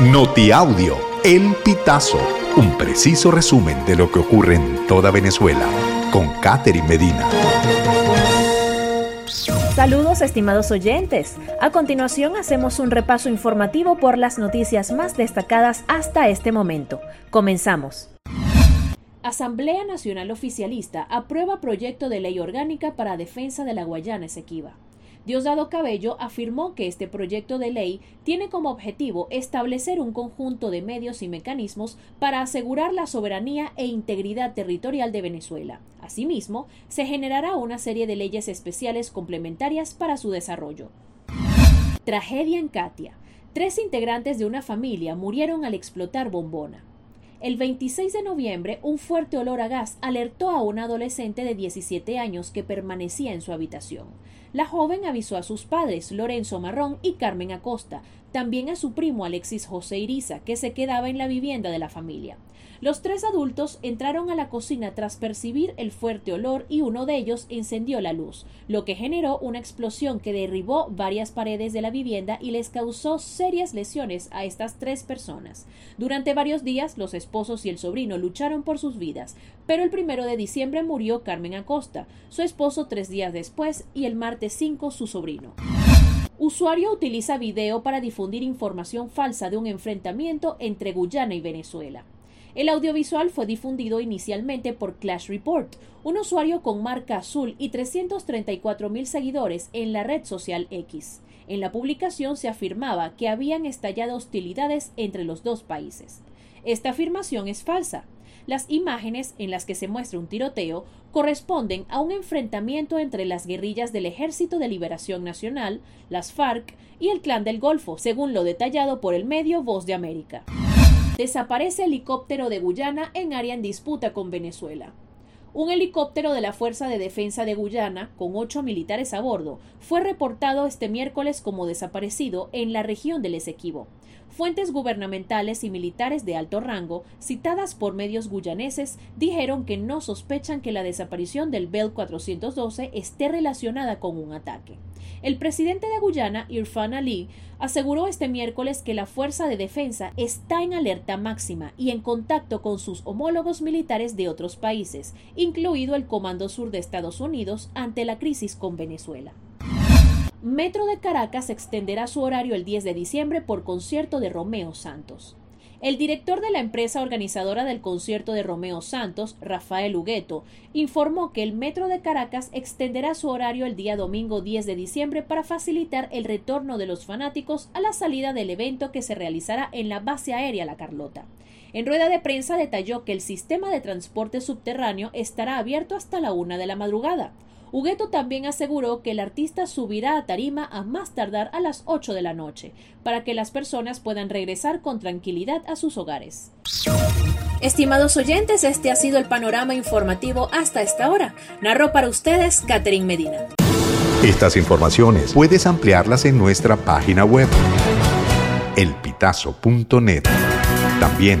Notiaudio, El Pitazo, un preciso resumen de lo que ocurre en toda Venezuela, con Catherine Medina. Saludos estimados oyentes. A continuación hacemos un repaso informativo por las noticias más destacadas hasta este momento. Comenzamos. Asamblea Nacional Oficialista aprueba proyecto de ley orgánica para defensa de la Guayana Esequiba. Diosdado Cabello afirmó que este proyecto de ley tiene como objetivo establecer un conjunto de medios y mecanismos para asegurar la soberanía e integridad territorial de Venezuela. Asimismo, se generará una serie de leyes especiales complementarias para su desarrollo. Tragedia en Katia. Tres integrantes de una familia murieron al explotar bombona. El 26 de noviembre, un fuerte olor a gas alertó a una adolescente de 17 años que permanecía en su habitación. La joven avisó a sus padres, Lorenzo Marrón y Carmen Acosta, también a su primo Alexis José Iriza, que se quedaba en la vivienda de la familia. Los tres adultos entraron a la cocina tras percibir el fuerte olor y uno de ellos encendió la luz, lo que generó una explosión que derribó varias paredes de la vivienda y les causó serias lesiones a estas tres personas. Durante varios días los esposos y el sobrino lucharon por sus vidas, pero el primero de diciembre murió Carmen Acosta, su esposo tres días después y el martes 5 su sobrino. Usuario utiliza video para difundir información falsa de un enfrentamiento entre Guyana y Venezuela. El audiovisual fue difundido inicialmente por Clash Report, un usuario con marca azul y 334 mil seguidores en la red social X. En la publicación se afirmaba que habían estallado hostilidades entre los dos países. Esta afirmación es falsa. Las imágenes en las que se muestra un tiroteo corresponden a un enfrentamiento entre las guerrillas del Ejército de Liberación Nacional, las FARC y el Clan del Golfo, según lo detallado por el medio Voz de América. Desaparece helicóptero de Guyana en área en disputa con Venezuela. Un helicóptero de la Fuerza de Defensa de Guyana, con ocho militares a bordo, fue reportado este miércoles como desaparecido en la región del Esequibo. Fuentes gubernamentales y militares de alto rango, citadas por medios guyaneses, dijeron que no sospechan que la desaparición del Bell 412 esté relacionada con un ataque. El presidente de Guyana, Irfan Ali, aseguró este miércoles que la Fuerza de Defensa está en alerta máxima y en contacto con sus homólogos militares de otros países, incluido el Comando Sur de Estados Unidos ante la crisis con Venezuela. Metro de Caracas extenderá su horario el 10 de diciembre por concierto de Romeo Santos. El director de la empresa organizadora del concierto de Romeo Santos, Rafael Hugueto, informó que el Metro de Caracas extenderá su horario el día domingo 10 de diciembre para facilitar el retorno de los fanáticos a la salida del evento que se realizará en la base aérea La Carlota. En rueda de prensa detalló que el sistema de transporte subterráneo estará abierto hasta la una de la madrugada. Hugueto también aseguró que el artista subirá a tarima a más tardar a las 8 de la noche, para que las personas puedan regresar con tranquilidad a sus hogares. Estimados oyentes, este ha sido el panorama informativo hasta esta hora. Narró para ustedes Catherine Medina. Estas informaciones puedes ampliarlas en nuestra página web elpitazo.net. También